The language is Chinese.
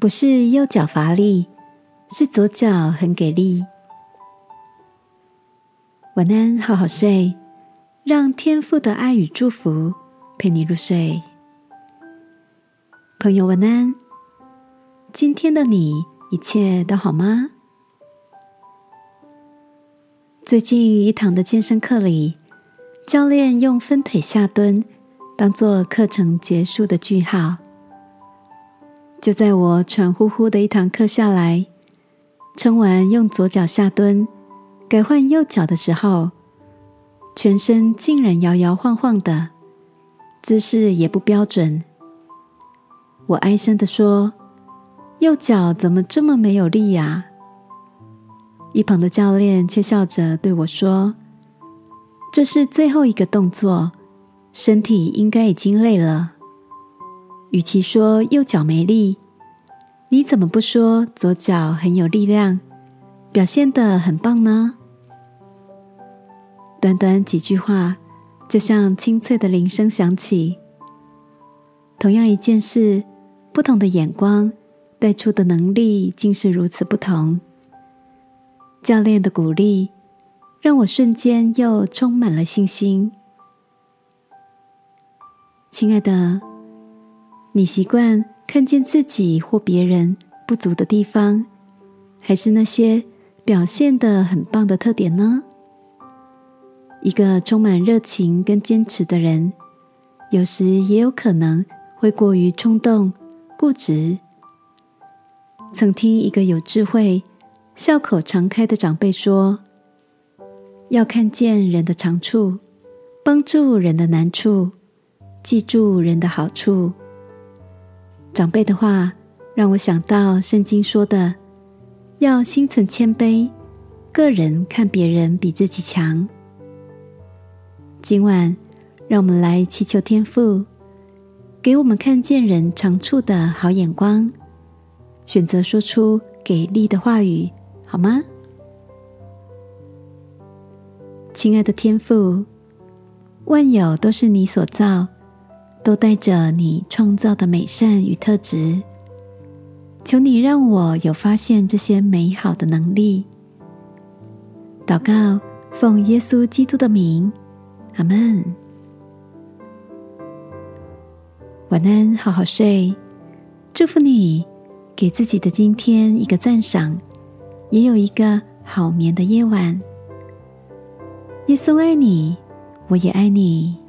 不是右脚乏力，是左脚很给力。晚安，好好睡，让天父的爱与祝福陪你入睡。朋友，晚安。今天的你一切都好吗？最近一堂的健身课里，教练用分腿下蹲当做课程结束的句号。就在我喘呼呼的一堂课下来，撑完用左脚下蹲。改换右脚的时候，全身竟然摇摇晃晃的，姿势也不标准。我哀声的说：“右脚怎么这么没有力呀？”一旁的教练却笑着对我说：“这是最后一个动作，身体应该已经累了。与其说右脚没力，你怎么不说左脚很有力量，表现的很棒呢？”短短几句话，就像清脆的铃声响起。同样一件事，不同的眼光带出的能力，竟是如此不同。教练的鼓励，让我瞬间又充满了信心。亲爱的，你习惯看见自己或别人不足的地方，还是那些表现的很棒的特点呢？一个充满热情跟坚持的人，有时也有可能会过于冲动、固执。曾听一个有智慧、笑口常开的长辈说：“要看见人的长处，帮助人的难处，记住人的好处。”长辈的话让我想到圣经说的：“要心存谦卑，个人看别人比自己强。”今晚，让我们来祈求天父，给我们看见人长处的好眼光，选择说出给力的话语，好吗？亲爱的天父，万有都是你所造，都带着你创造的美善与特质。求你让我有发现这些美好的能力。祷告，奉耶稣基督的名。阿门。晚安，好好睡。祝福你，给自己的今天一个赞赏，也有一个好眠的夜晚。耶稣爱你，我也爱你。